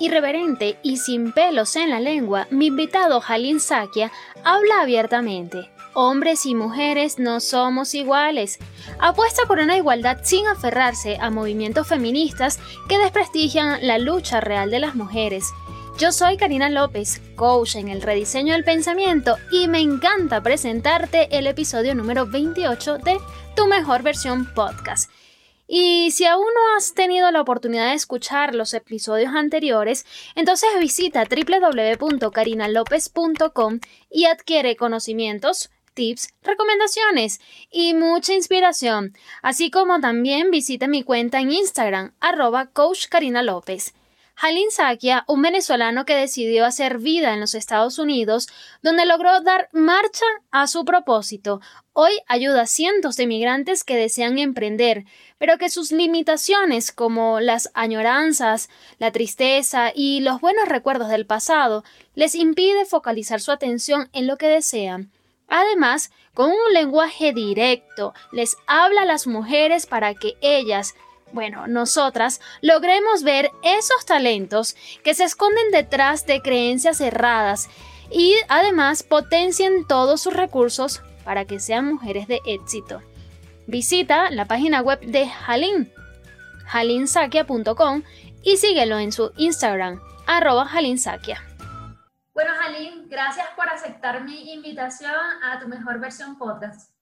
Irreverente y sin pelos en la lengua, mi invitado Jalín Sakia habla abiertamente. Hombres y mujeres no somos iguales. Apuesta por una igualdad sin aferrarse a movimientos feministas que desprestigian la lucha real de las mujeres. Yo soy Karina López, coach en el rediseño del pensamiento y me encanta presentarte el episodio número 28 de Tu mejor versión podcast y si aún no has tenido la oportunidad de escuchar los episodios anteriores, entonces visita www.carinalopez.com y adquiere conocimientos, tips, recomendaciones y mucha inspiración, así como también visita mi cuenta en Instagram, arroba Coach Jalín Sakia, un venezolano que decidió hacer vida en los Estados Unidos, donde logró dar marcha a su propósito. Hoy ayuda a cientos de migrantes que desean emprender, pero que sus limitaciones como las añoranzas, la tristeza y los buenos recuerdos del pasado les impide focalizar su atención en lo que desean. Además, con un lenguaje directo, les habla a las mujeres para que ellas bueno, nosotras, logremos ver esos talentos que se esconden detrás de creencias erradas y además potencien todos sus recursos para que sean mujeres de éxito. Visita la página web de Halin, halinsakia.com y síguelo en su Instagram, arroba halinsakia. Bueno, Halin, gracias por aceptar mi invitación a tu mejor versión podcast.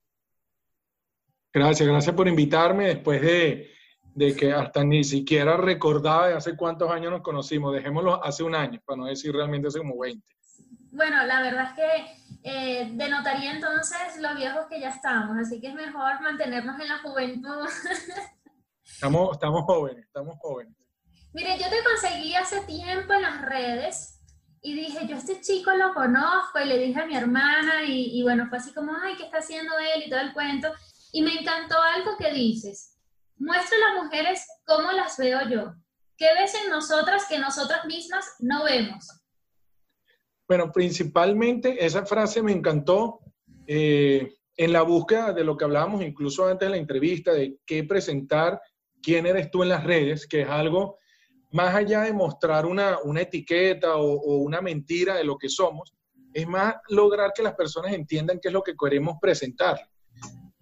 Gracias, gracias por invitarme después de de que hasta ni siquiera recordaba de hace cuántos años nos conocimos. Dejémoslo hace un año, para no decir realmente hace como 20. Bueno, la verdad es que eh, denotaría entonces los viejos que ya estamos, así que es mejor mantenernos en la juventud. estamos, estamos jóvenes, estamos jóvenes. Mire, yo te conseguí hace tiempo en las redes y dije, yo este chico lo conozco y le dije a mi hermana y, y bueno, fue así como, ay, ¿qué está haciendo él? y todo el cuento. Y me encantó algo que dices Muestra a las mujeres cómo las veo yo. ¿Qué ves en nosotras que nosotras mismas no vemos? Bueno, principalmente esa frase me encantó eh, en la búsqueda de lo que hablábamos incluso antes de la entrevista, de qué presentar, quién eres tú en las redes, que es algo más allá de mostrar una, etiqueta o, o, una mentira de lo que somos, es más lograr que las personas entiendan qué es lo que queremos presentar.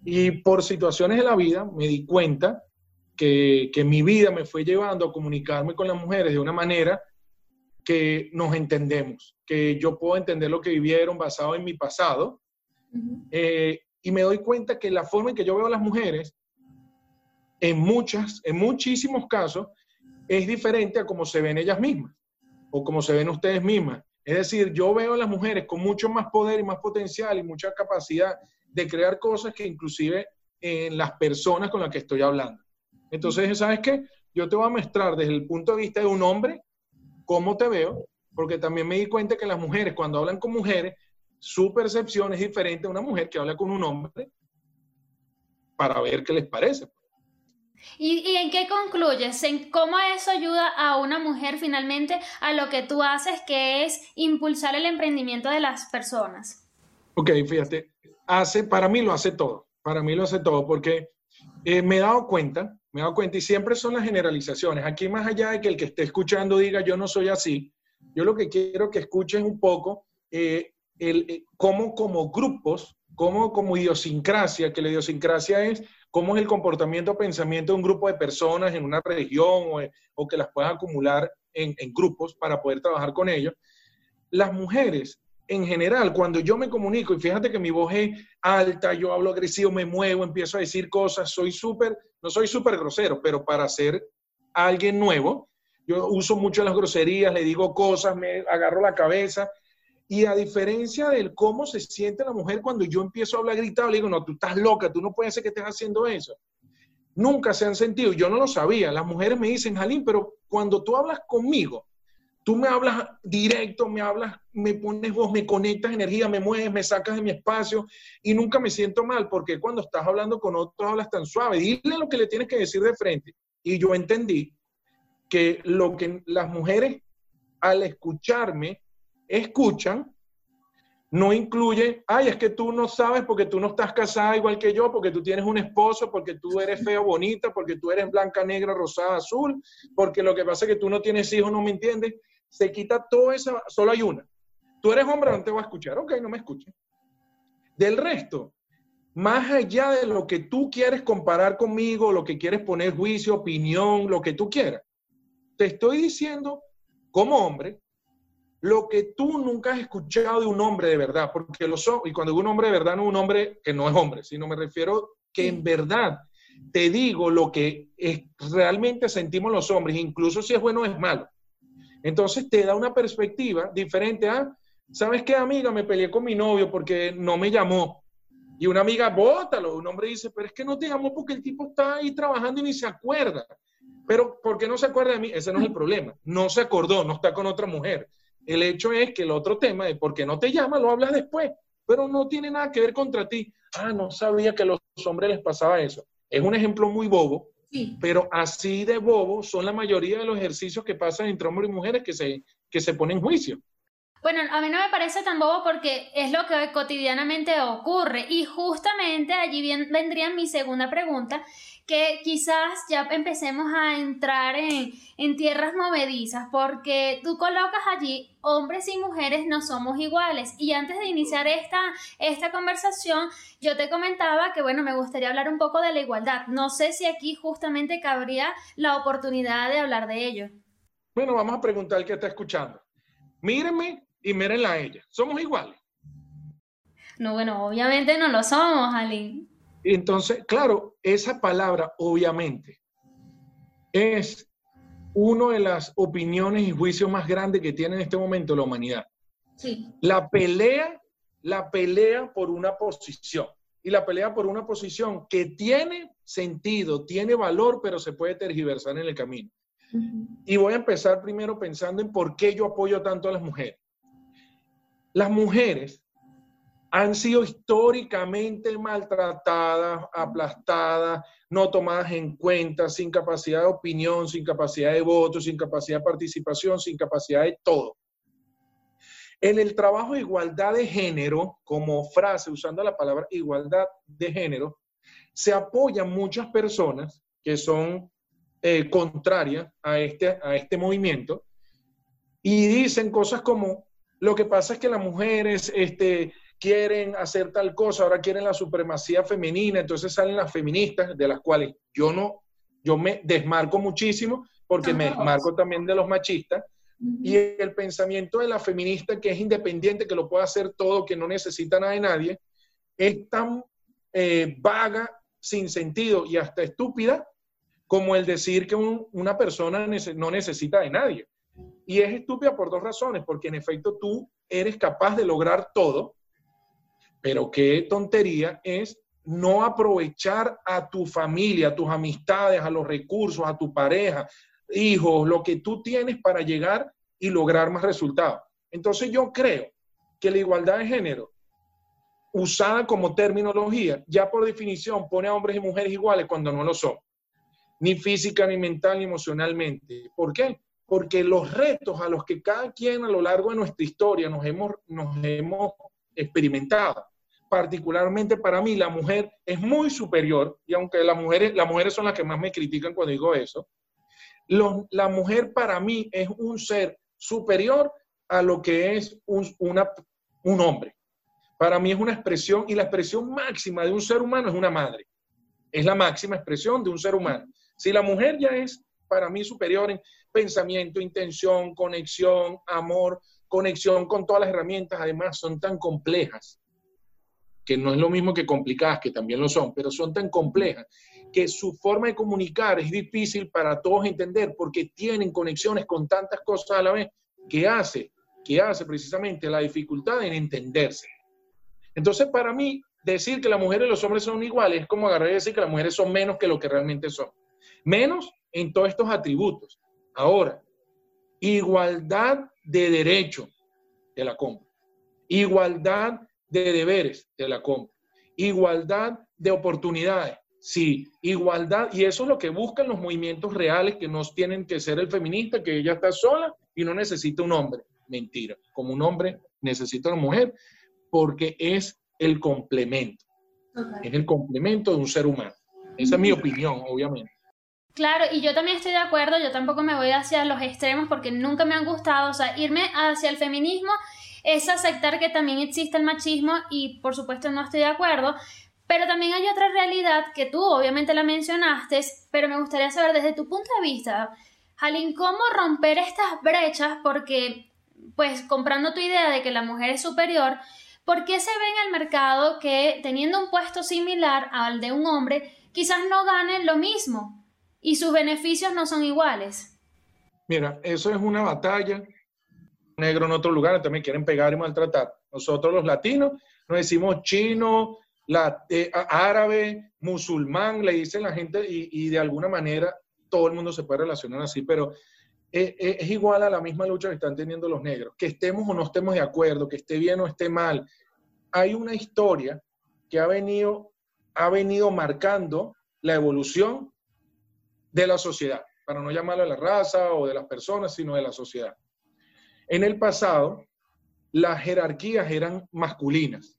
Y por situaciones de la vida me di cuenta que, mi vida me fue llevando a comunicarme con las mujeres de una manera que nos entendemos, que yo puedo entender lo que vivieron basado en mi pasado. Eh, y me doy cuenta que la forma en que yo veo a las mujeres, en muchas, en muchísimos casos, es diferente a cómo se ven ellas mismas o como se ven ustedes mismas. Es decir, yo veo a las mujeres con mucho más poder y más potencial y mucha capacidad de crear cosas que inclusive en las personas con las que estoy hablando. Entonces, ¿sabes qué? Yo te voy a mostrar desde el punto de vista de un hombre cómo te veo, porque también me di cuenta que las mujeres, cuando hablan con mujeres, su percepción es diferente a una mujer que habla con un hombre para ver qué les parece. ¿Y, en qué concluyes? ¿En cómo eso ayuda a una mujer finalmente a lo que tú haces, que es impulsar el emprendimiento de las personas? Ok, fíjate, hace, para mí lo hace todo, para mí lo hace todo, porque eh, me he dado cuenta me he dado cuenta, y siempre son las generalizaciones. Aquí más allá de que el que esté escuchando diga yo no soy así, yo lo que quiero que escuchen un poco eh, el, eh, cómo como grupos, cómo como idiosincrasia, que la idiosincrasia es cómo es el comportamiento o pensamiento de un grupo de personas en una región o, que las puedan acumular en, en grupos para poder trabajar con ellos. Las mujeres en general, cuando yo me comunico, y fíjate que mi voz es alta, yo hablo agresivo, me muevo, empiezo a decir cosas, soy súper, no soy súper grosero, pero para ser alguien nuevo, yo uso mucho las groserías, le digo cosas, me agarro la cabeza. Y a diferencia del cómo se siente la mujer cuando yo empiezo a hablar gritado, le digo, no, tú estás loca, tú no puedes ser que estés haciendo eso. Nunca se han sentido, yo no lo sabía. Las mujeres me dicen, Jalín, pero cuando tú hablas conmigo, Tú me hablas directo, me hablas, me pones voz, me conectas energía, me mueves, me sacas de mi espacio y nunca me siento mal porque cuando estás hablando con otros hablas tan suave. Dile lo que le tienes que decir de frente. Y yo entendí que lo que las mujeres al escucharme escuchan no incluye, ay, es que tú no sabes porque tú no estás casada igual que yo, porque tú tienes un esposo, porque tú eres fea bonita, porque tú eres blanca, negra, rosada, azul, porque lo que pasa es que tú no tienes hijos, no me entiendes. Se quita todo eso, solo hay una. Tú eres hombre, no te voy a escuchar. Ok, no me escuches. Del resto, más allá de lo que tú quieres comparar conmigo, lo que quieres poner juicio, opinión, lo que tú quieras, te estoy diciendo como hombre lo que tú nunca has escuchado de un hombre de verdad, porque lo son, y cuando digo un hombre de verdad no es un hombre que no es hombre, sino me refiero que en verdad te digo lo que es, realmente sentimos los hombres, incluso si es bueno o es malo. Entonces te da una perspectiva diferente a, ¿sabes qué, amiga? Me peleé con mi novio porque no me llamó. Y una amiga, bótalo. Un hombre dice, pero es que no te llamó porque el tipo está ahí trabajando y ni se acuerda. Pero, ¿por qué no se acuerda de mí? Ese no es el problema. No se acordó, no está con otra mujer. El hecho es que el otro tema de por qué no te llama lo hablas después, pero no tiene nada que ver contra ti. Ah, no sabía que a los hombres les pasaba eso. Es un ejemplo muy bobo, pero así de bobo son la mayoría de los ejercicios que pasan entre hombres y mujeres que se, que se ponen en juicio. Bueno, a mí no me parece tan bobo porque es lo que cotidianamente ocurre y justamente allí vendría mi segunda pregunta, que quizás ya empecemos a entrar en, en, tierras movedizas, porque tú colocas allí hombres y mujeres no somos iguales. Y antes de iniciar esta, esta conversación, yo te comentaba que, bueno, me gustaría hablar un poco de la igualdad. No sé si aquí justamente cabría la oportunidad de hablar de ello. Bueno, vamos a preguntar al que está escuchando. Mírenme y mírenla a ella. ¿Somos iguales? No, bueno, obviamente no lo somos, Ali. Entonces, claro, esa palabra, obviamente, es una de las opiniones y juicios más grandes que tiene en este momento la humanidad. Sí. La pelea, la pelea por una posición. Y la pelea por una posición que tiene sentido, tiene valor, pero se puede tergiversar en el camino. Y voy a empezar primero pensando en por qué yo apoyo tanto a las mujeres. Las mujeres han sido históricamente maltratadas, aplastadas, no tomadas en cuenta, sin capacidad de opinión, sin capacidad de voto, sin capacidad de participación, sin capacidad de todo. En el trabajo de igualdad de género, como frase, usando la palabra igualdad de género, se apoyan muchas personas que son eh, contrarias a este, a este movimiento y dicen cosas como, lo que pasa es que las mujeres este, quieren hacer tal cosa, ahora quieren la supremacía femenina, entonces salen las feministas, de las cuales yo no, yo me desmarco muchísimo, porque me desmarco también de los machistas, y el pensamiento de la feminista que es independiente, que lo puede hacer todo, que no necesita nada de nadie, es tan eh, vaga, sin sentido y hasta estúpida como el decir que una persona no necesita de nadie. Y es estúpida por dos razones, porque en efecto tú eres capaz de lograr todo, pero qué tontería es no aprovechar a tu familia, a tus amistades, a los recursos, a tu pareja, hijos, lo que tú tienes para llegar y lograr más resultados. Entonces yo creo que la igualdad de género, usada como terminología, ya por definición pone a hombres y mujeres iguales cuando no lo son, ni física, ni mental, ni emocionalmente. ¿Por qué? Porque los retos a los que cada quien a lo largo de nuestra historia nos hemos, nos hemos experimentado, particularmente para mí, la mujer es muy superior, y aunque las mujeres, las mujeres son las que más me critican cuando digo eso, la mujer para mí es un ser superior a lo que es un, un hombre. Para mí es una expresión, y la expresión máxima de un ser humano es una madre. Es la máxima expresión de un ser humano. Si la mujer ya es para mí superior en pensamiento, intención, conexión, amor, conexión con todas las herramientas, además son tan complejas que no es lo mismo que complicadas, que también lo son, pero son tan complejas que su forma de comunicar es difícil para todos entender porque tienen conexiones con tantas cosas a la vez que hace, que hace precisamente la dificultad en entenderse. Entonces, para mí, decir que las mujeres y los hombres son iguales es como agarrar y decir que las mujeres son menos que lo que realmente son. Menos en todos estos atributos. Ahora, Igualdad de derecho, de la compra. Igualdad de deberes, de la compra. Igualdad de oportunidades, sí. Igualdad, y eso es lo que buscan los movimientos reales que no tienen que ser el feminista, que ella está sola y no necesita un hombre. Mentira. Como un hombre necesita una mujer, porque es el complemento. Es el complemento de un ser humano. Esa es mi opinión, obviamente. Claro, y yo también estoy de acuerdo, yo tampoco me voy hacia los extremos porque nunca me han gustado, o sea, irme hacia el feminismo es aceptar que también existe el machismo y por supuesto no estoy de acuerdo, pero también hay otra realidad que tú obviamente la mencionaste, pero me gustaría saber desde tu punto de vista, Jalín, ¿cómo romper estas brechas? Porque, pues, comprando tu idea de que la mujer es superior, ¿por qué se ve en el mercado que teniendo un puesto similar al de un hombre, quizás no ganen lo mismo y sus beneficios no son iguales? Mira, eso es una batalla. Negro en otros lugares también quieren pegar y maltratar. Nosotros los latinos nos decimos chino, la, eh, árabe, musulmán, le dicen la gente y, de alguna manera todo el mundo se puede relacionar así, pero eh, eh, es igual a la misma lucha que están teniendo los negros. Que estemos o no estemos de acuerdo, que esté bien o esté mal, hay una historia que ha venido, ha venido marcando la evolución de la sociedad, para no llamarlo de la raza o de las personas, sino de la sociedad. En el pasado, las jerarquías eran masculinas.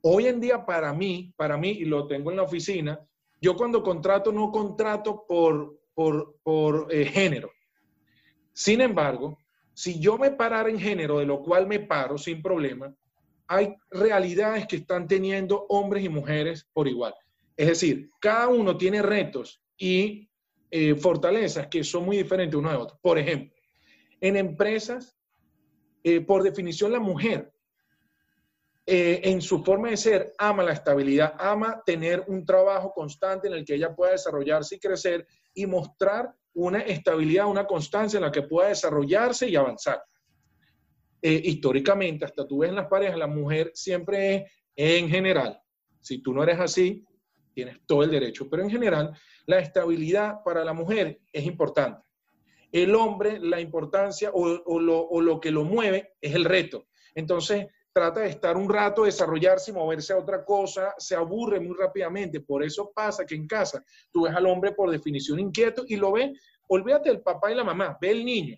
Hoy en día, para mí, para mí, y lo tengo en la oficina, yo cuando contrato no contrato por, por, eh, género. Sin embargo, si yo me parara en género, de lo cual me paro sin problema, hay realidades que están teniendo hombres y mujeres por igual. Es decir, cada uno tiene retos y eh, fortalezas que son muy diferentes uno de otro. Por ejemplo, en empresas, eh, por definición, la mujer eh, en su forma de ser ama la estabilidad, ama tener un trabajo constante en el que ella pueda desarrollarse y crecer y mostrar una estabilidad, una constancia en la que pueda desarrollarse y avanzar. Eh, históricamente, hasta tú ves en las parejas, la mujer siempre es en general. Si tú no eres así, tienes todo el derecho, pero en general, la estabilidad para la mujer es importante. El hombre, la importancia o, lo, o lo que lo mueve es el reto. Entonces, trata de estar un rato, desarrollarse y moverse a otra cosa, se aburre muy rápidamente. Por eso pasa que en casa tú ves al hombre por definición inquieto y lo ves, olvídate del papá y la mamá, ve el niño.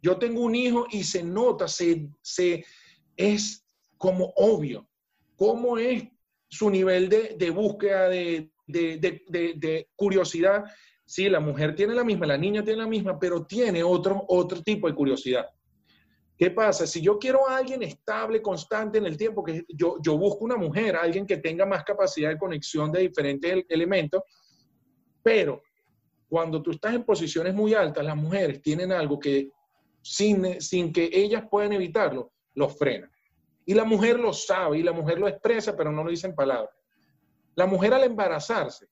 Yo tengo un hijo y se nota, se, se es como obvio cómo es su nivel de, de búsqueda, de, de, de, curiosidad. Sí, la mujer tiene la misma, la niña tiene la misma, pero tiene otro, otro tipo de curiosidad. ¿Qué pasa? Si yo quiero a alguien estable, constante en el tiempo, que yo, yo busco una mujer, alguien que tenga más capacidad de conexión de diferentes elementos, pero cuando tú estás en posiciones muy altas, las mujeres tienen algo que sin, sin que ellas puedan evitarlo, los frena. Y la mujer lo sabe y la mujer lo expresa, pero no lo dice en palabras. La mujer al embarazarse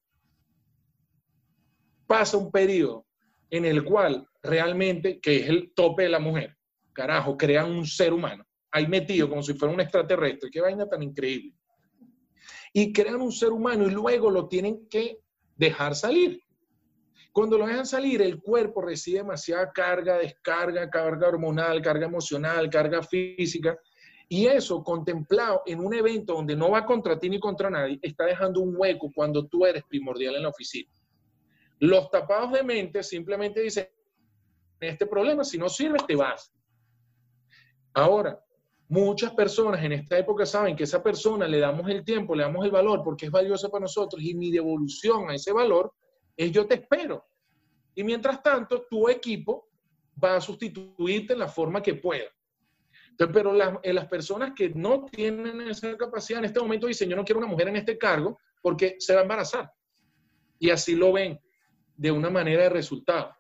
pasa un periodo en el cual realmente, que es el tope de la mujer, carajo, crean un ser humano, ahí metido como si fuera un extraterrestre, qué vaina tan increíble. Y crean un ser humano y luego lo tienen que dejar salir. Cuando lo dejan salir, el cuerpo recibe demasiada carga, descarga, carga hormonal, carga emocional, carga física. Y eso, contemplado en un evento donde no va contra ti ni contra nadie, está dejando un hueco cuando tú eres primordial en la oficina. Los tapados de mente simplemente dicen, este problema, si no sirve, te vas. Ahora, muchas personas en esta época saben que esa persona le damos el tiempo, le damos el valor porque es valiosa para nosotros y mi devolución a ese valor es yo te espero. Y mientras tanto, tu equipo va a sustituirte en la forma que pueda. pero las, eh, las personas que no tienen esa capacidad en este momento dicen, yo no quiero una mujer en este cargo porque se va a embarazar. Y así lo ven de una manera de resultado.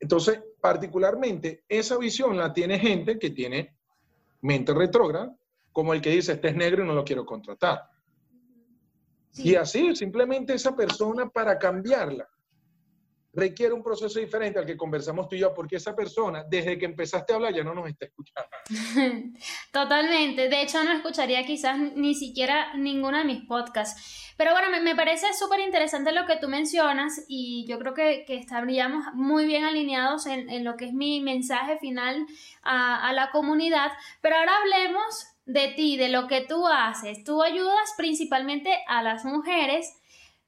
Entonces, particularmente, esa visión la tiene gente que tiene mente retrógrada, como el que dice, este es negro y no lo quiero contratar. Y así, simplemente esa persona para cambiarla requiere un proceso diferente al que conversamos tú y yo, porque esa persona, desde que empezaste a hablar, ya no nos está escuchando. Totalmente. De hecho, no escucharía quizás ni siquiera ninguno de mis podcasts. Pero bueno, me, parece súper interesante lo que tú mencionas y yo creo que, estaríamos muy bien alineados en, lo que es mi mensaje final a, a la comunidad. Pero ahora hablemos de ti, de lo que tú haces. Tú ayudas principalmente a las mujeres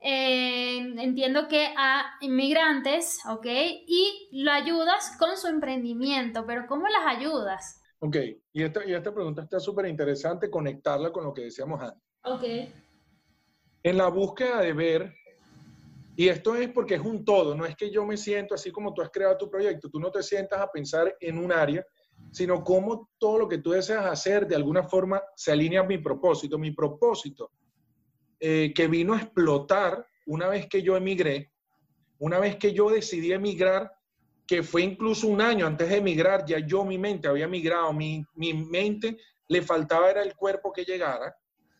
eh, entiendo que a inmigrantes, ¿ok? Y lo ayudas con su emprendimiento, pero ¿cómo las ayudas? Ok, y esta, y esta pregunta está súper interesante, conectarla con lo que decíamos antes. Ok. En la búsqueda de ver, y esto es porque es un todo, no es que yo me siento así como tú has creado tu proyecto, tú no te sientas a pensar en un área, sino cómo todo lo que tú deseas hacer de alguna forma se alinea a mi propósito. Mi propósito eh, que vino a explotar una vez que yo emigré, una vez que yo decidí emigrar, que fue incluso un año antes de emigrar, ya yo mi mente había migrado, mi, mi mente le faltaba era el cuerpo que llegara.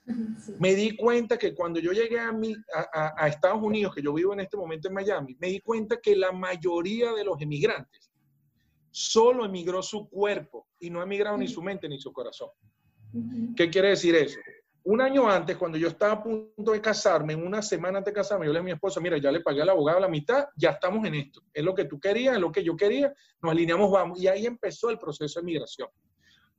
Me di cuenta que cuando yo llegué a, mi, a, a, Estados Unidos, que yo vivo en este momento en Miami, me di cuenta que la mayoría de los emigrantes solo emigró su cuerpo y no ha emigrado ni su mente ni su corazón. ¿Qué quiere decir eso? Un año antes, cuando yo estaba a punto de casarme, una semana antes de casarme, yo le dije a mi esposa, mira, ya le pagué al abogado la mitad, ya estamos en esto. Es lo que tú querías, es lo que yo quería, nos alineamos, vamos. Y ahí empezó el proceso de migración.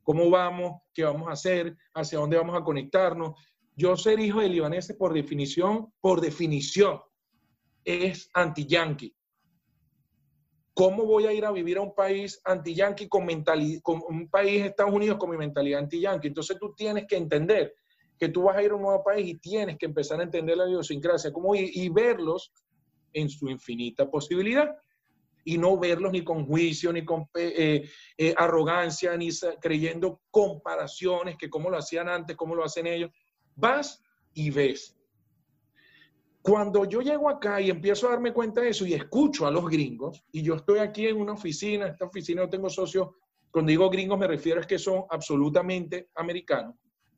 ¿Cómo vamos? ¿Qué vamos a hacer? ¿Hacia dónde vamos a conectarnos? Yo ser hijo de libaneses, por definición, por definición, es anti-yankee. ¿Cómo voy a ir a vivir a un país anti-yankee con mentalidad, con un país, Estados Unidos, con mi mentalidad anti-yankee? Entonces tú tienes que entender que tú vas a ir a un nuevo país y tienes que empezar a entender la idiosincrasia como y, verlos en su infinita posibilidad y no verlos ni con juicio, ni con eh, eh, arrogancia, ni creyendo comparaciones, que cómo lo hacían antes, cómo lo hacen ellos. Vas y ves. Cuando yo llego acá y empiezo a darme cuenta de eso y escucho a los gringos, y yo estoy aquí en una oficina, esta oficina no tengo socios, cuando digo gringos me refiero a que son absolutamente americanos,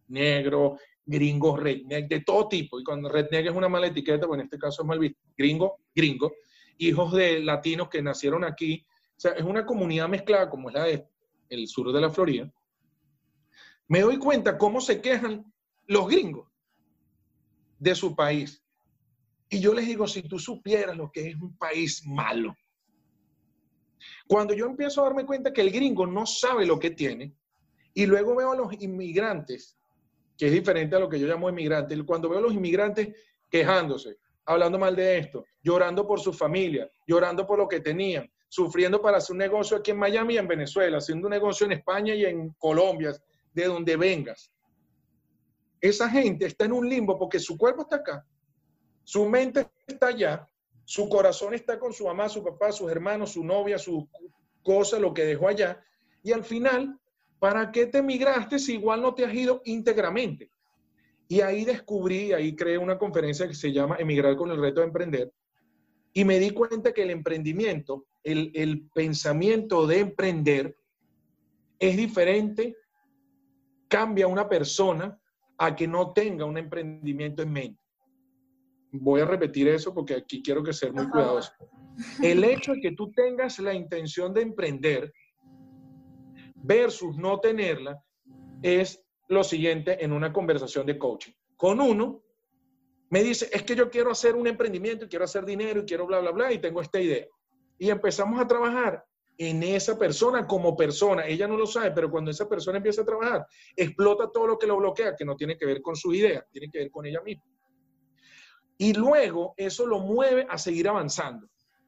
negros, gringos redneck, de todo tipo. Y cuando redneck es una mala etiqueta, pues en este caso es mal visto. Gringo, gringo, hijos de latinos que nacieron aquí. O sea, es una comunidad mezclada como es la de el sur de la Florida. Me doy cuenta cómo se quejan los gringos de su país. Y yo les digo, si tú supieras lo que es un país malo. Cuando yo empiezo a darme cuenta que el gringo no sabe lo que tiene, y luego veo a los inmigrantes que es diferente a lo que yo llamo inmigrante. Cuando veo a los inmigrantes quejándose, hablando mal de esto, llorando por su familia, llorando por lo que tenían, sufriendo para hacer un negocio aquí en Miami y en Venezuela, haciendo un negocio en España y en Colombia, de donde vengas. Esa gente está en un limbo porque su cuerpo está acá, su mente está allá, su corazón está con su mamá, su papá, sus hermanos, su novia, su cosa, lo que dejó allá, y al final ¿Para qué te emigraste si igual no te has ido íntegramente? Y ahí descubrí, ahí creé una conferencia que se llama Emigrar con el reto de emprender. Y me di cuenta que el emprendimiento, el, el pensamiento de emprender es diferente, cambia a una persona a que no tenga un emprendimiento en mente. Voy a repetir eso porque aquí quiero que ser muy cuidadoso. El hecho de que tú tengas la intención de emprender versus no tenerla es lo siguiente en una conversación de coaching. Con uno, me dice, es que yo quiero hacer un emprendimiento, y quiero hacer dinero y quiero bla, bla, bla, y tengo esta idea. Y empezamos a trabajar en esa persona como persona. Ella no lo sabe, pero cuando esa persona empieza a trabajar, explota todo lo que lo bloquea, que no tiene que ver con su idea, tiene que ver con ella misma. Y luego eso lo mueve a seguir avanzando.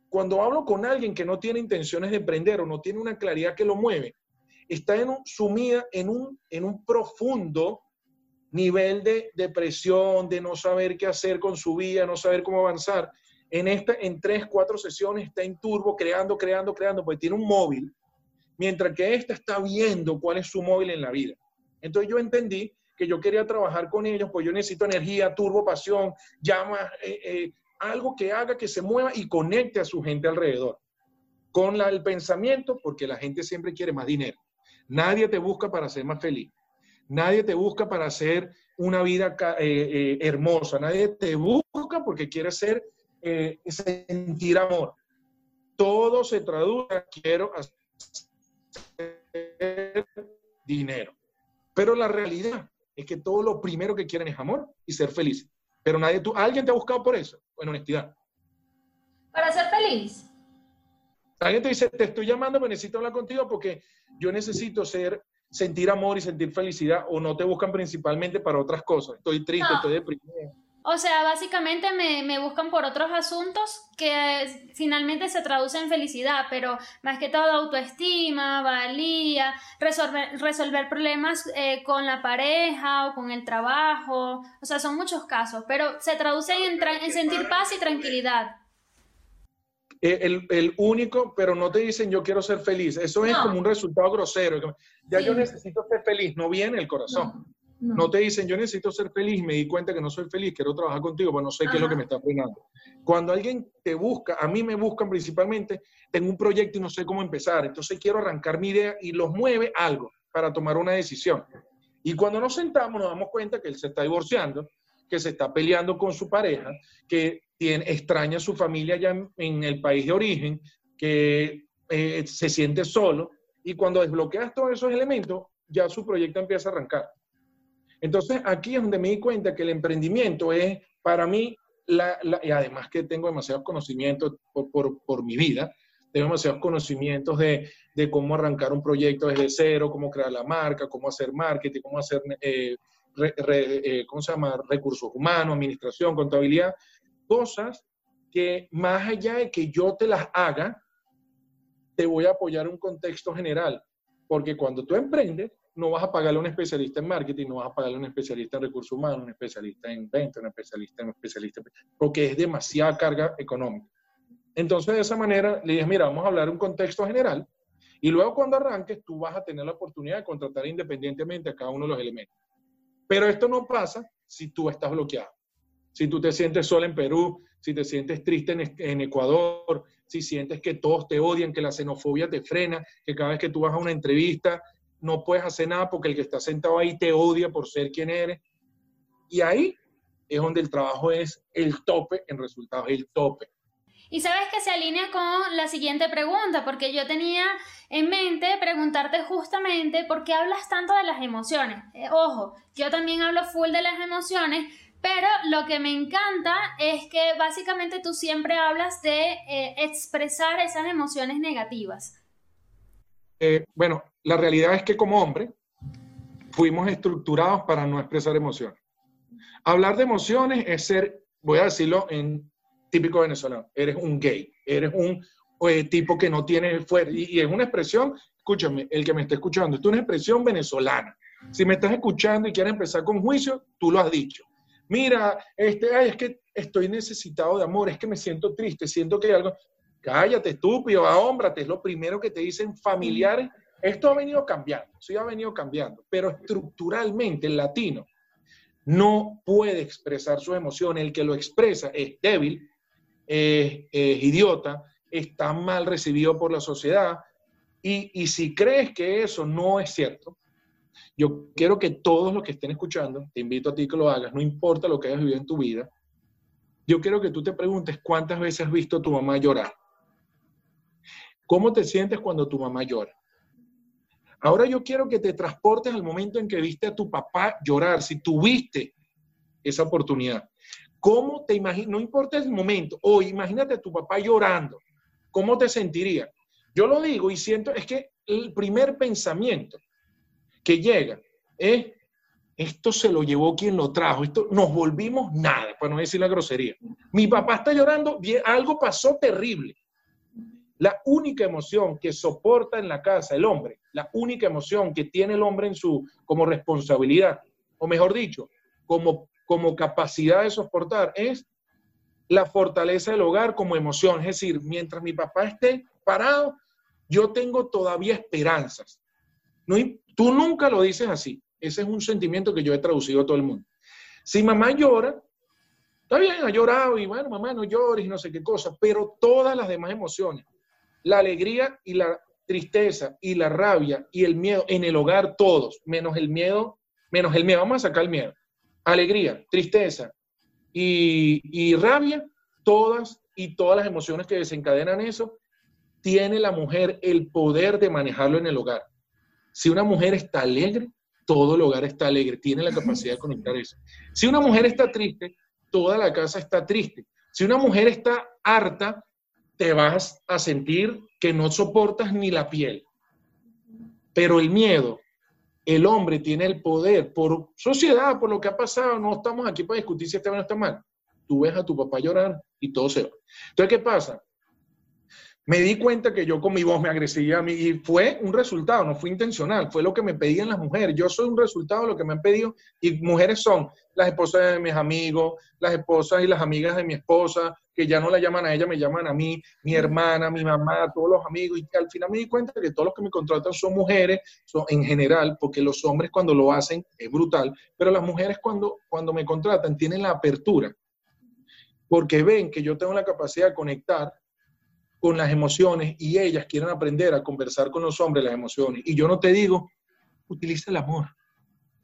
Cuando hablo con alguien que no tiene intenciones de emprender o no tiene una claridad que lo mueve, está en sumida en un, en un profundo nivel de depresión, de no saber qué hacer con su vida, no saber cómo avanzar. En, esta, en tres, cuatro sesiones está en turbo, creando, creando, creando, porque tiene un móvil, mientras que esta está viendo cuál es su móvil en la vida. Entonces yo entendí que yo quería trabajar con ellos, pues yo necesito energía, turbo, pasión, llama, eh, eh, algo que haga que se mueva y conecte a su gente alrededor. Con la, el pensamiento, porque la gente siempre quiere más dinero. Nadie te busca para ser más feliz. Nadie te busca para hacer una vida eh, eh, hermosa. Nadie te busca porque quiere ser, eh, sentir amor. Todo se traduce quiero hacer dinero. Pero la realidad es que todo lo primero que quieren es amor y ser feliz. Pero nadie, tú, ¿alguien te ha buscado por eso? En honestidad. Para ser feliz. Alguien te dice, te estoy llamando, pero necesito hablar contigo porque yo necesito ser, sentir amor y sentir felicidad, o no te buscan principalmente para otras cosas. Estoy triste, estoy deprimido. O sea, básicamente me, buscan por otros asuntos que finalmente se traducen en felicidad, pero más que todo autoestima, valía, resolver, resolver problemas eh, con la pareja o con el trabajo. O sea, son muchos casos, pero se traducen en, en sentir paz y tranquilidad. Eh, el, único, pero no te dicen yo quiero ser feliz. Eso es como un resultado grosero. Ya yo necesito ser feliz, no viene el corazón. No. te dicen, yo necesito ser feliz, me di cuenta que no soy feliz, quiero trabajar contigo, pero no sé qué es lo que me está frenando. Cuando alguien te busca, a mí me buscan principalmente, tengo un proyecto y no sé cómo empezar, entonces quiero arrancar mi idea y los mueve algo para tomar una decisión. Y cuando nos sentamos nos damos cuenta que él se está divorciando, que se está peleando con su pareja, que tiene, extraña su familia ya en, el país de origen, que eh, se siente solo, y cuando desbloqueas todos esos elementos, ya su proyecto empieza a arrancar. Entonces, aquí es donde me di cuenta que el emprendimiento es, para mí, y además que tengo demasiados conocimientos por, mi vida, tengo demasiados conocimientos de, cómo arrancar un proyecto desde cero, cómo crear la marca, cómo hacer marketing, cómo hacer, eh, eh, ¿cómo se? Recursos humanos, administración, contabilidad, cosas que más allá de que yo te las haga, te voy a apoyar un contexto general. Porque cuando tú emprendes, no vas a pagarle a un especialista en marketing, no vas a pagarle a un especialista en recursos humanos, un especialista en venta, un especialista en un especialista, porque es demasiada carga económica. Entonces, de esa manera, le dije, mira, vamos a hablar un contexto general y luego cuando arranques, tú vas a tener la oportunidad de contratar independientemente a cada uno de los elementos. Pero esto no pasa si tú estás bloqueado. Si tú te sientes sola en Perú, si te sientes triste en, Ecuador, si sientes que todos te odian, que la xenofobia te frena, que cada vez que tú vas a una entrevista no puedes hacer nada porque el que está sentado ahí te odia por ser quien eres. Y ahí es donde el trabajo es el tope en resultados, el tope. Y sabes que se alinea con la siguiente pregunta, porque yo tenía en mente preguntarte justamente por qué hablas tanto de las emociones. Eh, ojo, yo también hablo full de las emociones, pero lo que me encanta es que básicamente tú siempre hablas de eh, expresar esas emociones negativas. Eh, bueno, la realidad es que como hombre fuimos estructurados para no expresar emociones. Hablar de emociones es ser, voy a decirlo en típico venezolano, eres un gay, eres un eh, tipo que no tiene fuerza. Y, es una expresión, escúchame, el que me está escuchando, esto es una expresión venezolana. Si me estás escuchando y quieres empezar con juicio, tú lo has dicho. Mira, este, es que estoy necesitado de amor, es que me siento triste, siento que hay algo. Cállate, estúpido, ahómbrate, es lo primero que te dicen familiares esto ha venido cambiando, sí ha venido cambiando, pero estructuralmente el latino no puede expresar sus emociones. El que lo expresa es débil, es, idiota, está mal recibido por la sociedad. Y, y si crees que eso no es cierto, yo quiero que todos los que estén escuchando, te invito a ti que lo hagas, no importa lo que hayas vivido en tu vida, yo quiero que tú te preguntes cuántas veces has visto a tu mamá llorar. ¿Cómo te sientes cuando tu mamá llora? Ahora yo quiero que te transportes al momento en que viste a tu papá llorar, si tuviste esa oportunidad. ¿Cómo te imaginas? No importa el momento, hoy imagínate a tu papá llorando, ¿cómo te sentiría? Yo lo digo y siento, es que el primer pensamiento que llega es, esto se lo llevó quien lo trajo, esto nos volvimos nada, para no decir la grosería. Mi papá está llorando, algo pasó terrible. La única emoción que soporta en la casa el hombre, la única emoción que tiene el hombre en su como responsabilidad, o mejor dicho, como, como capacidad de soportar, es la fortaleza del hogar como emoción. Es decir, mientras mi papá esté parado, yo tengo todavía esperanzas. Tú nunca lo dices así. Ese es un sentimiento que yo he traducido a todo el mundo. Si mamá llora, está bien, ha llorado y bueno, mamá no llores y no sé qué cosa, pero todas las demás emociones, la alegría y la tristeza y la rabia y el miedo en el hogar todos, menos el miedo, menos el miedo, vamos a sacar el miedo. Alegría, tristeza y, y rabia, todas y todas las emociones que desencadenan eso, tiene la mujer el poder de manejarlo en el hogar. Si una mujer está alegre, todo el hogar está alegre, tiene la capacidad de conectar eso. Si una mujer está triste, toda la casa está triste. Si una mujer está harta, te vas a sentir que no soportas ni la piel. Pero el miedo, el hombre tiene el poder por sociedad, por lo que ha pasado, no estamos aquí para discutir si está bien o está mal. Tú ves a tu papá llorar y todo se va. Entonces, ¿qué pasa? Me di cuenta que yo con mi voz me agresía a mí y fue un resultado, no fue intencional, fue lo que me pedían las mujeres. Yo soy un resultado de lo que me han pedido y mujeres son las esposas de mis amigos, las esposas y las amigas de mi esposa, que ya no la llaman a ella, me llaman a mí, mi hermana, mi mamá, todos los amigos. Y al final me di cuenta que todos los que me contratan son mujeres, son, en general, porque los hombres cuando lo hacen es brutal, pero las mujeres cuando, cuando me contratan tienen la apertura, porque ven que yo tengo la capacidad de conectar con las emociones y ellas quieren aprender a conversar con los hombres las emociones. Y yo no te digo, utiliza el amor.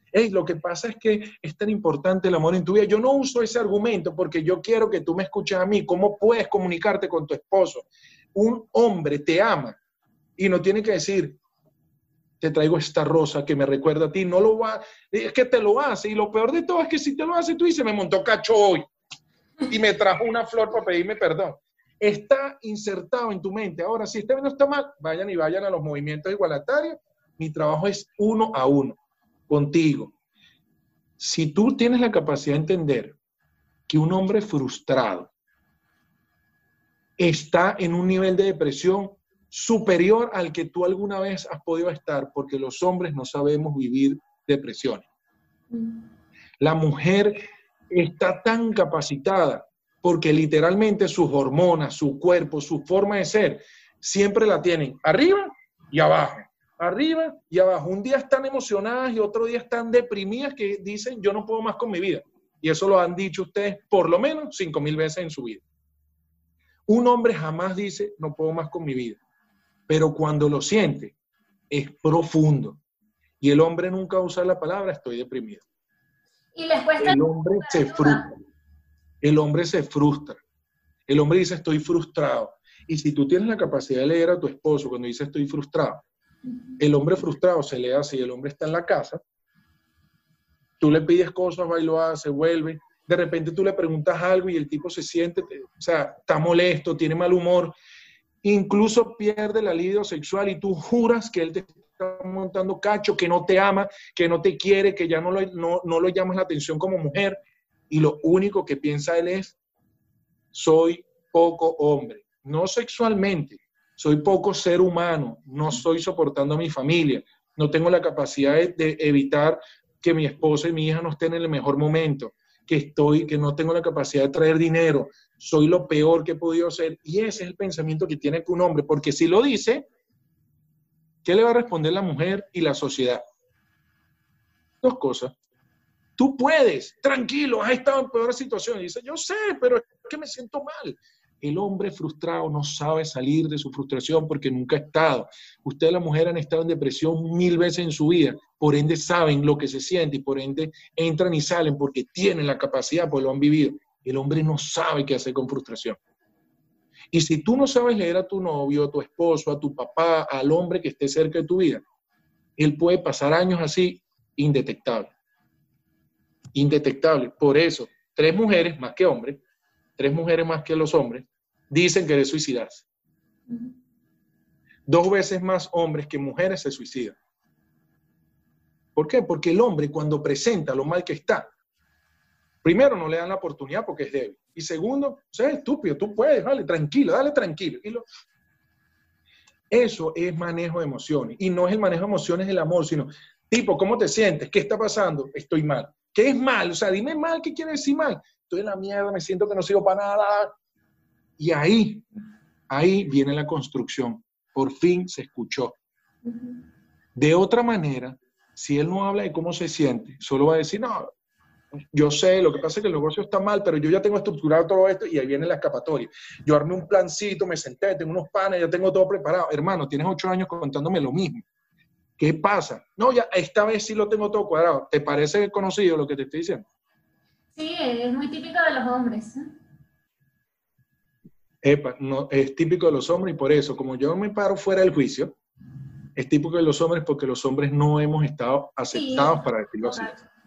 Hey, lo que pasa es que es tan importante el amor en tu vida. Yo no uso ese argumento porque yo quiero que tú me escuches a mí. ¿Cómo puedes comunicarte con tu esposo? Un hombre te ama y no tiene que decir, te traigo esta rosa que me recuerda a ti. No lo va, es que te lo hace. Y lo peor de todo es que si te lo hace, tú dices, me montó cacho hoy y me trajo una flor para pedirme perdón está insertado en tu mente. Ahora, si este no está mal, vayan y vayan a los movimientos igualitarios. Mi trabajo es uno a uno, contigo. Si tú tienes la capacidad de entender que un hombre frustrado está en un nivel de depresión superior al que tú alguna vez has podido estar, porque los hombres no sabemos vivir depresiones. Mm. La mujer está tan capacitada porque literalmente sus hormonas, su cuerpo, su forma de ser, siempre la tienen arriba y abajo, arriba y abajo. Un día están emocionadas y otro día están deprimidas que dicen, yo no puedo más con mi vida. Y eso lo han dicho ustedes por lo menos cinco mil veces en su vida. Un hombre jamás dice, no puedo más con mi vida. Pero cuando lo siente, es profundo. Y el hombre nunca usa la palabra, estoy deprimido. Y les cuesta el hombre se frustra el hombre se frustra. El hombre dice, estoy frustrado. Y si tú tienes la capacidad de leer a tu esposo cuando dice, estoy frustrado, el hombre frustrado se le hace y el hombre está en la casa, tú le pides cosas, va y lo hace, vuelve. De repente tú le preguntas algo y el tipo se siente, o sea, está molesto, tiene mal humor, incluso pierde el alivio sexual y tú juras que él te está montando cacho, que no te ama, que no te quiere, que ya no lo, no, no lo llamas la atención como mujer y lo único que piensa él es, soy poco hombre, no sexualmente, soy poco ser humano, no estoy soportando a mi familia, no tengo la capacidad de, evitar que mi esposa y mi hija no estén en el mejor momento, que estoy, que no tengo la capacidad de traer dinero, soy lo peor que he podido ser. Y ese es el pensamiento que tiene que un hombre, porque si lo dice, ¿qué le va a responder la mujer y la sociedad? Dos cosas. Tú puedes, tranquilo, has estado en peor situación. Y dice, yo sé, pero es que me siento mal. El hombre frustrado no sabe salir de su frustración porque nunca ha estado. Usted, la mujer, han estado en depresión mil veces en su vida, por ende saben lo que se siente y por ende entran y salen porque tienen la capacidad, pues lo han vivido. El hombre no sabe qué hacer con frustración. Y si tú no sabes leer a tu novio, a tu esposo, a tu papá, al hombre que esté cerca de tu vida, él puede pasar años así indetectable indetectable. Por eso, tres mujeres más que hombres, tres mujeres más que los hombres, dicen que debe suicidarse. Dos veces más hombres que mujeres se suicidan. ¿Por qué? Porque el hombre cuando presenta lo mal que está, primero no le dan la oportunidad porque es débil. Y segundo, sea estúpido, tú puedes, dale tranquilo, dale tranquilo. Eso es manejo de emociones. Y no es el manejo de emociones del amor, sino, tipo, ¿cómo te sientes? ¿Qué está pasando? Estoy mal. ¿Qué es mal? O sea, dime mal, ¿qué quiere decir mal? Estoy en la mierda, me siento que no sirvo para nada. Y ahí, ahí viene la construcción. Por fin se escuchó. De otra manera, si él no habla de cómo se siente, solo va a decir, no, yo sé, lo que pasa es que el negocio está mal, pero yo ya tengo estructurado todo esto y ahí viene la escapatoria. Yo armé un plancito, me senté, tengo unos panes, ya tengo todo preparado. Hermano, tienes ocho años contándome lo mismo. ¿Qué pasa? No, ya esta vez sí lo tengo todo cuadrado. ¿Te parece conocido lo que te estoy diciendo? Sí, es muy típico de los hombres. ¿eh? Epa, no, es típico de los hombres y por eso, como yo me paro fuera del juicio, es típico de los hombres porque los hombres no hemos estado aceptados para decirlo así.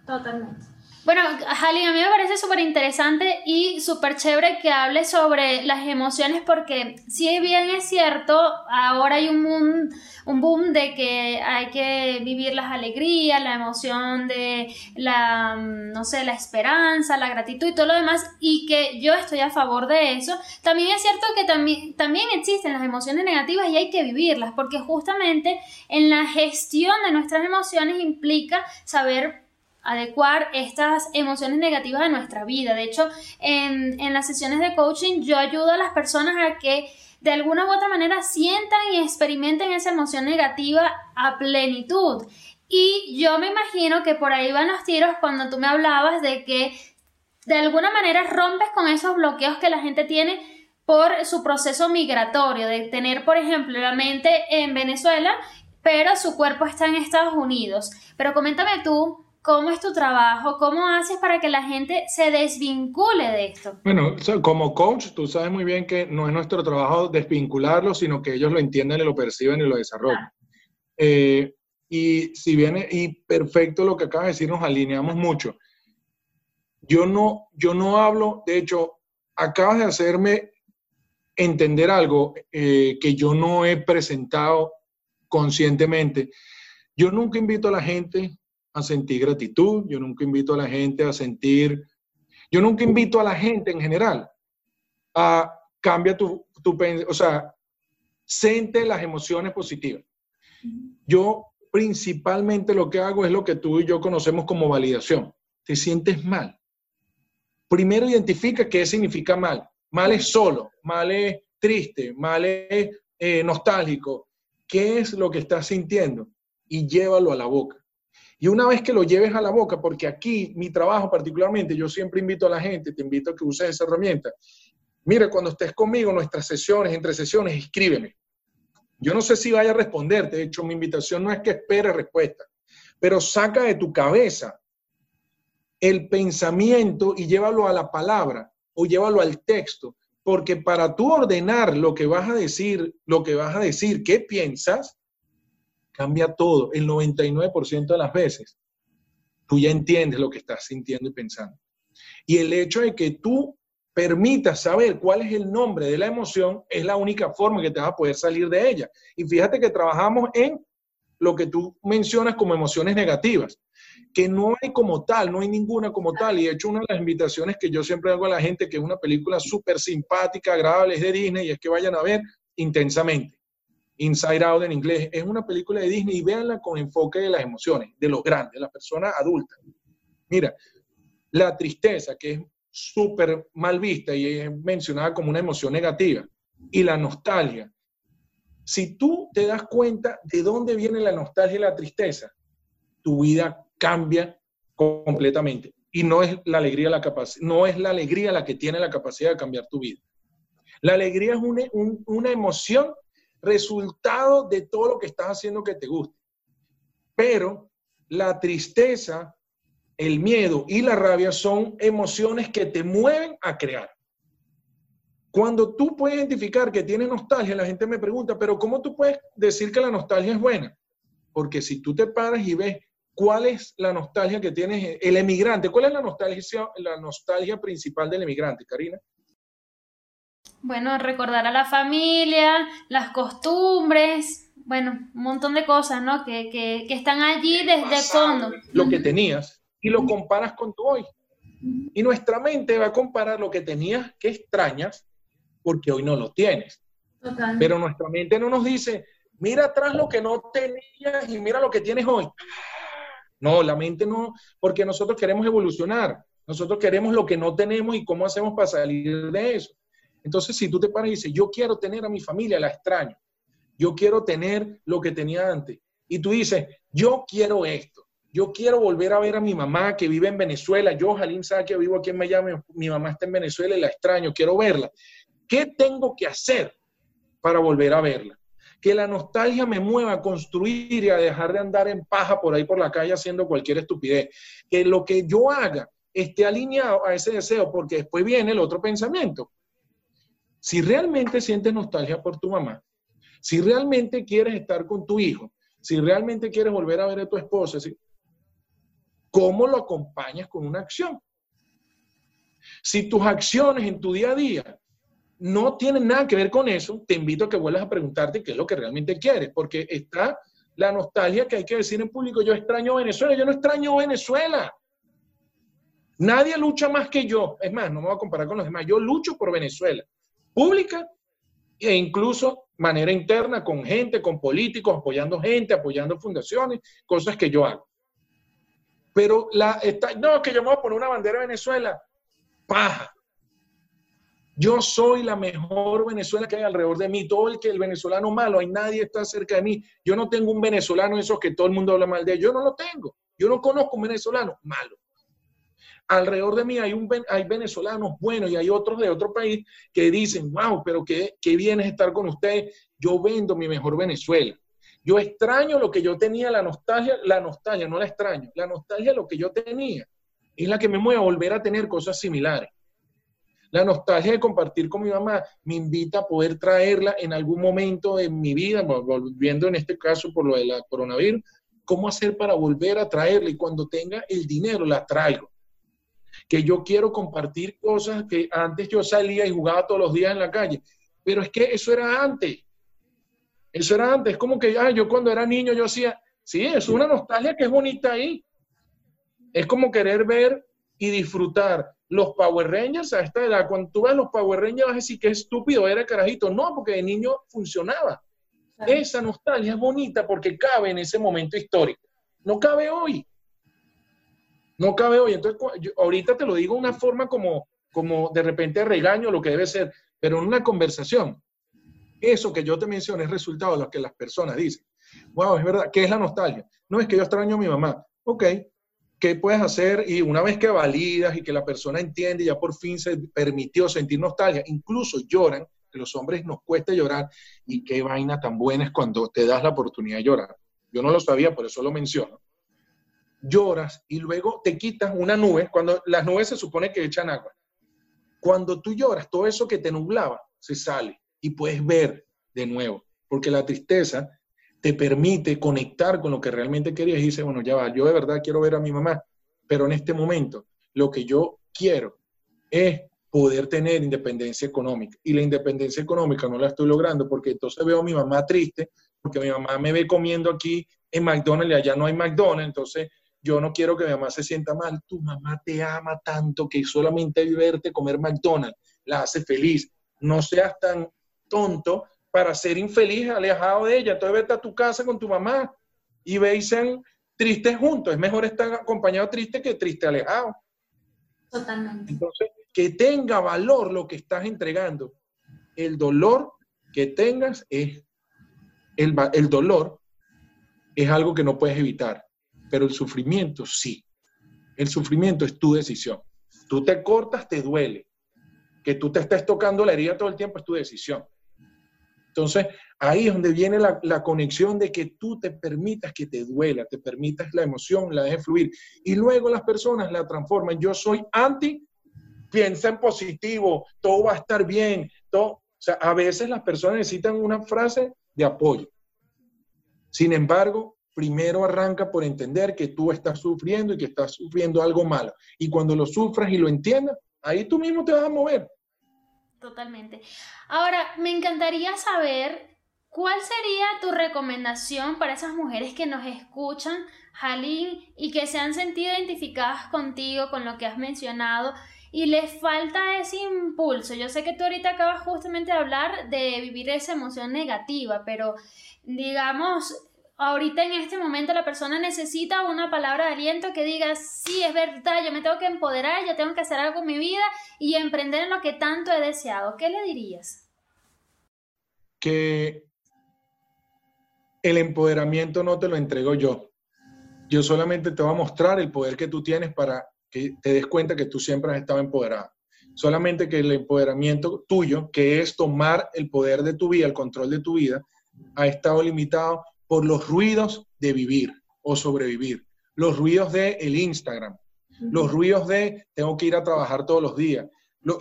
Totalmente. Bueno, Jali, a mí me parece súper interesante y súper chévere que hable sobre las emociones porque si bien es cierto, ahora hay un boom, un boom de que hay que vivir las alegrías, la emoción de la, no sé, la esperanza, la gratitud y todo lo demás y que yo estoy a favor de eso, también es cierto que también, también existen las emociones negativas y hay que vivirlas porque justamente en la gestión de nuestras emociones implica saber adecuar estas emociones negativas a nuestra vida. De hecho, en, las sesiones de coaching yo ayudo a las personas a que de alguna u otra manera sientan y experimenten esa emoción negativa a plenitud. Y yo me imagino que por ahí van los tiros cuando tú me hablabas de que de alguna manera rompes con esos bloqueos que la gente tiene por su proceso migratorio, de tener, por ejemplo, la mente en Venezuela, pero su cuerpo está en Estados Unidos. Pero coméntame tú, ¿Cómo es tu trabajo? ¿Cómo haces para que la gente se desvincule de esto? Bueno, como coach, tú sabes muy bien que no es nuestro trabajo desvincularlo, sino que ellos lo entiendan y lo perciben y lo desarrollen. Eh, y si viene, y perfecto lo que acabas de decir, nos alineamos mucho. Yo no, yo no hablo, de hecho, acabas de hacerme entender algo eh, que yo no he presentado conscientemente. Yo nunca invito a la gente a sentir gratitud, yo nunca invito a la gente a sentir, yo nunca invito a la gente en general a cambia tu, tu o sea, siente las emociones positivas. Yo principalmente lo que hago es lo que tú y yo conocemos como validación. Te sientes mal. Primero identifica qué significa mal. Mal es solo, mal es triste, mal es eh, nostálgico. ¿Qué es lo que estás sintiendo? Y llévalo a la boca. Y una vez que lo lleves a la boca, porque aquí mi trabajo particularmente, yo siempre invito a la gente, te invito a que uses esa herramienta. Mira, cuando estés conmigo, nuestras sesiones, entre sesiones, escríbeme. Yo no sé si vaya a responderte, de hecho mi invitación no es que espere respuesta, pero saca de tu cabeza el pensamiento y llévalo a la palabra o llévalo al texto, porque para tú ordenar lo que vas a decir, lo que vas a decir, qué piensas, cambia todo. El 99% de las veces, tú ya entiendes lo que estás sintiendo y pensando. Y el hecho de que tú permitas saber cuál es el nombre de la emoción es la única forma que te vas a poder salir de ella. Y fíjate que trabajamos en lo que tú mencionas como emociones negativas, que no hay como tal, no hay ninguna como tal. Y de hecho, una de las invitaciones que yo siempre hago a la gente, que es una película súper simpática, agradable, es de Disney, y es que vayan a ver intensamente. Inside Out en inglés, es una película de Disney y véanla con enfoque de las emociones, de los grandes, de las personas adultas. Mira, la tristeza, que es súper mal vista y es mencionada como una emoción negativa, y la nostalgia. Si tú te das cuenta de dónde viene la nostalgia y la tristeza, tu vida cambia completamente. Y no es la alegría la no es la alegría la que tiene la capacidad de cambiar tu vida. La alegría es una, una emoción resultado de todo lo que estás haciendo que te guste. Pero la tristeza, el miedo y la rabia son emociones que te mueven a crear. Cuando tú puedes identificar que tienes nostalgia, la gente me pregunta, pero ¿cómo tú puedes decir que la nostalgia es buena? Porque si tú te paras y ves cuál es la nostalgia que tienes el emigrante, ¿cuál es la nostalgia, la nostalgia principal del emigrante, Karina? Bueno, recordar a la familia, las costumbres, bueno, un montón de cosas, ¿no? Que, que, que están allí desde fondo. Lo que tenías y lo comparas con tu hoy. Y nuestra mente va a comparar lo que tenías que extrañas porque hoy no lo tienes. Pero nuestra mente no nos dice, mira atrás lo que no tenías y mira lo que tienes hoy. No, la mente no, porque nosotros queremos evolucionar. Nosotros queremos lo que no tenemos y cómo hacemos para salir de eso. Entonces, si tú te paras y dices, yo quiero tener a mi familia, la extraño. Yo quiero tener lo que tenía antes. Y tú dices, yo quiero esto. Yo quiero volver a ver a mi mamá que vive en Venezuela. Yo, Jalín, sabe que vivo aquí en Miami. Mi mamá está en Venezuela y la extraño. Quiero verla. ¿Qué tengo que hacer para volver a verla? Que la nostalgia me mueva a construir y a dejar de andar en paja por ahí por la calle haciendo cualquier estupidez. Que lo que yo haga esté alineado a ese deseo, porque después viene el otro pensamiento si realmente sientes nostalgia por tu mamá, si realmente quieres estar con tu hijo, Si realmente quieres volver a ver a tu esposa, ¿cómo lo acompañas con una acción? Si tus acciones en tu día a día no tienen nada que ver con eso, te invito a que vuelvas a preguntarte qué es lo que realmente quieres, porque está la nostalgia que hay que decir en público, yo extraño Venezuela, yo no extraño Venezuela. Nadie lucha más que yo. Es más, no me voy a comparar con los demás. Yo lucho por Venezuela, pública e incluso manera interna con gente, con políticos, apoyando gente, apoyando fundaciones, cosas que yo hago. Pero la está, no, que yo me voy a poner una bandera de Venezuela, paja. Yo soy la mejor Venezuela que hay alrededor de mí. Todo el que el venezolano malo, hay nadie está cerca de mí. Yo no tengo un venezolano esos que todo el mundo habla mal de. Yo no lo tengo. Yo no conozco un venezolano malo alrededor de mí hay, un, hay venezolanos buenos y hay otros de otro país que dicen, wow, pero qué, qué bien es estar con usted, yo vendo mi mejor Venezuela. Yo extraño lo que yo tenía, la nostalgia, la nostalgia, no la extraño, la nostalgia lo que yo tenía es la que me mueve a volver a tener cosas similares. La nostalgia de compartir con mi mamá me invita a poder traerla en algún momento de mi vida, volviendo en este caso por lo de la coronavirus, cómo hacer para volver a traerla y cuando tenga el dinero la traigo que yo quiero compartir cosas que antes yo salía y jugaba todos los días en la calle. Pero es que eso era antes. Eso era antes. Es como que ya yo cuando era niño yo hacía, sí, es una nostalgia que es bonita ahí. Es como querer ver y disfrutar los Power Rangers a esta edad. Cuando tú ves los Power Rangers vas a decir que estúpido era carajito. No, porque de niño funcionaba. Esa nostalgia es bonita porque cabe en ese momento histórico. No cabe hoy. No cabe hoy. Entonces, ahorita te lo digo de una forma como, como de repente regaño lo que debe ser, pero en una conversación, eso que yo te mencioné es resultado de lo que las personas dicen. Wow, es verdad. ¿Qué es la nostalgia? No es que yo extraño a mi mamá. Ok, ¿qué puedes hacer? Y una vez que validas y que la persona entiende, ya por fin se permitió sentir nostalgia, incluso lloran, que los hombres nos cuesta llorar, y qué vaina tan buena es cuando te das la oportunidad de llorar. Yo no lo sabía, por eso lo menciono lloras y luego te quitas una nube, cuando las nubes se supone que echan agua. Cuando tú lloras, todo eso que te nublaba se sale y puedes ver de nuevo, porque la tristeza te permite conectar con lo que realmente querías y dices, bueno, ya va, yo de verdad quiero ver a mi mamá, pero en este momento lo que yo quiero es poder tener independencia económica. Y la independencia económica no la estoy logrando porque entonces veo a mi mamá triste, porque mi mamá me ve comiendo aquí en McDonald's y allá no hay McDonald's, entonces yo no quiero que mi mamá se sienta mal. Tu mamá te ama tanto que solamente verte comer McDonald's la hace feliz. No seas tan tonto para ser infeliz alejado de ella. Entonces vete a tu casa con tu mamá y ve y sean tristes juntos. Es mejor estar acompañado triste que triste alejado. Totalmente. Entonces, que tenga valor lo que estás entregando. El dolor que tengas es, el, el dolor es algo que no puedes evitar pero el sufrimiento sí. El sufrimiento es tu decisión. Tú te cortas, te duele. Que tú te estés tocando la herida todo el tiempo es tu decisión. Entonces, ahí es donde viene la, conexión de que tú te permitas que te duela, te permitas la emoción, la dejes fluir. Y luego las personas la transforman. Yo soy anti, piensa en positivo, todo va a estar bien. Todo, o sea, a veces las personas necesitan una frase de apoyo. Sin embargo, primero arranca por entender que tú estás sufriendo y que estás sufriendo algo malo. Y cuando lo sufras y lo entiendas, ahí tú mismo te vas a mover. Totalmente. Ahora, me encantaría saber cuál sería tu recomendación para esas mujeres que nos escuchan, Jalín, y que se han sentido identificadas contigo, con lo que has mencionado, y les falta ese impulso. Yo sé que tú ahorita acabas justamente de hablar de vivir esa emoción negativa, pero digamos, ahorita en este momento la persona necesita una palabra de aliento que diga, sí, es verdad, yo me tengo que empoderar, yo tengo que hacer algo en mi vida y emprender en lo que tanto he deseado. ¿Qué le dirías? Que el empoderamiento no te lo entrego yo. Yo solamente te voy a mostrar el poder que tú tienes para que te des cuenta que tú siempre has estado empoderado. Solamente que el empoderamiento tuyo, que es tomar el poder de tu vida, el control de tu vida, ha estado limitado por los ruidos de vivir o sobrevivir, los ruidos de el Instagram, los ruidos de tengo que ir a trabajar todos los días,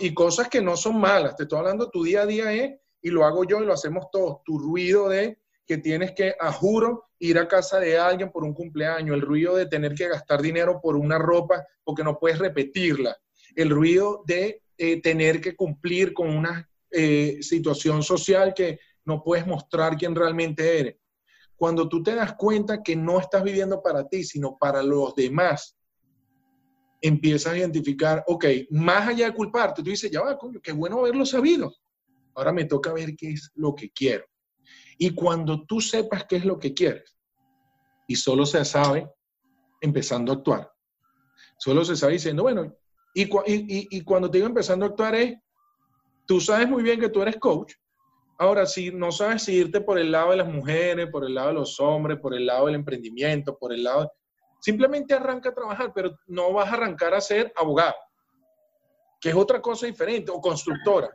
y cosas que no son malas, te estoy hablando, tu día a día es, y lo hago yo y lo hacemos todos, tu ruido de que tienes que, a juro, ir a casa de alguien por un cumpleaños, el ruido de tener que gastar dinero por una ropa porque no puedes repetirla, el ruido de eh, tener que cumplir con una eh, situación social que no puedes mostrar quién realmente eres. Cuando tú te das cuenta que no estás viviendo para ti, sino para los demás, empiezas a identificar, ok, más allá de culparte, tú dices, ya va, coño, qué bueno haberlo sabido. Ahora me toca ver qué es lo que quiero. Y cuando tú sepas qué es lo que quieres, y solo se sabe empezando a actuar, solo se sabe diciendo, bueno, y, y, y cuando te digo empezando a actuar es, tú sabes muy bien que tú eres coach, ahora si no sabes si irte por el lado de las mujeres, por el lado de los hombres, por el lado del emprendimiento, por el lado... Simplemente arranca a trabajar, pero no vas a arrancar a ser abogado, que es otra cosa diferente, o constructora,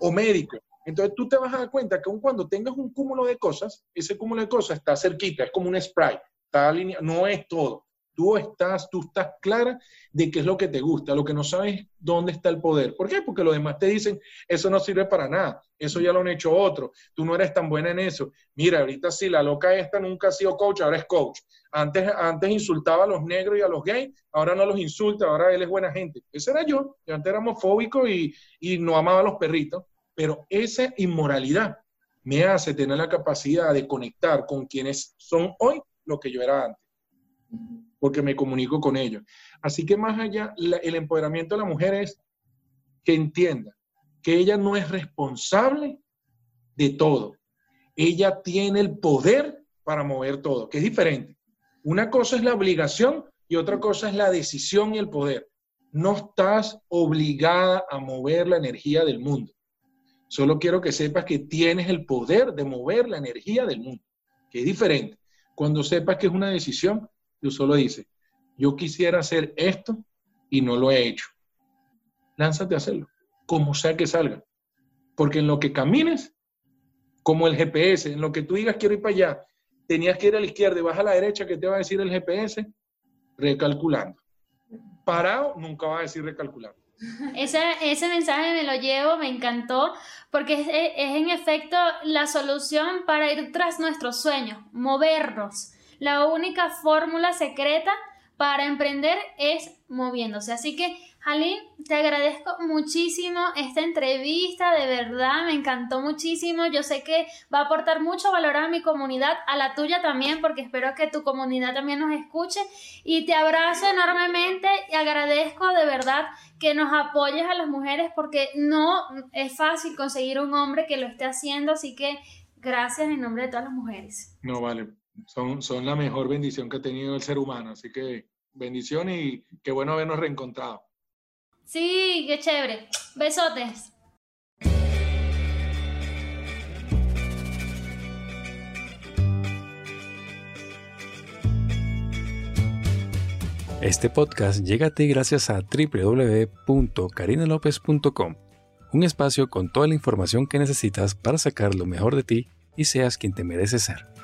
o médico. Entonces tú te vas a dar cuenta que aun cuando tengas un cúmulo de cosas, ese cúmulo de cosas está cerquita, es como un spray, está alineado, no es todo. Tú estás, tú estás clara de qué es lo que te gusta, lo que no sabes dónde está el poder. ¿Por qué? Porque los demás te dicen, eso no sirve para nada, eso ya lo han hecho otros, tú no eres tan buena en eso. Mira, ahorita sí, la loca esta nunca ha sido coach, ahora es coach. Antes, antes insultaba a los negros y a los gays, ahora no los insulta, ahora él es buena gente. Ese era yo, yo antes era homofóbico y, y no amaba a los perritos pero esa inmoralidad me hace tener la capacidad de conectar con quienes son hoy lo que yo era antes, porque me comunico con ellos. Así que más allá, el empoderamiento de la mujer es que entienda que ella no es responsable de todo. Ella tiene el poder para mover todo, que es diferente. Una cosa es la obligación y otra cosa es la decisión y el poder. No estás obligada a mover la energía del mundo. Solo quiero que sepas que tienes el poder de mover la energía del mundo, que es diferente. Cuando sepas que es una decisión, tú solo dices, yo quisiera hacer esto y no lo he hecho. Lánzate a hacerlo, como sea que salga. Porque en lo que camines, como el GPS, en lo que tú digas quiero ir para allá, tenías que ir a la izquierda y vas a la derecha, ¿qué te va a decir el GPS? Recalculando. Parado, nunca va a decir recalculando. Ese, mensaje me lo llevo, me encantó, porque es, en efecto la solución para ir tras nuestros sueños, movernos. La única fórmula secreta para emprender es moviéndose. Así que Aline, te agradezco muchísimo esta entrevista, de verdad, me encantó muchísimo. Yo sé que va a aportar mucho valor a mi comunidad, a la tuya también, porque espero que tu comunidad también nos escuche. Y te abrazo enormemente y agradezco de verdad que nos apoyes a las mujeres, porque no es fácil conseguir un hombre que lo esté haciendo, así que gracias en nombre de todas las mujeres. No, vale, son, son la mejor bendición que ha tenido el ser humano, así que bendición y qué bueno habernos reencontrado. Sí, qué chévere. Besotes. Este podcast llega a ti gracias a www.carinalopez.com, un espacio con toda la información que necesitas para sacar lo mejor de ti y seas quien te mereces ser.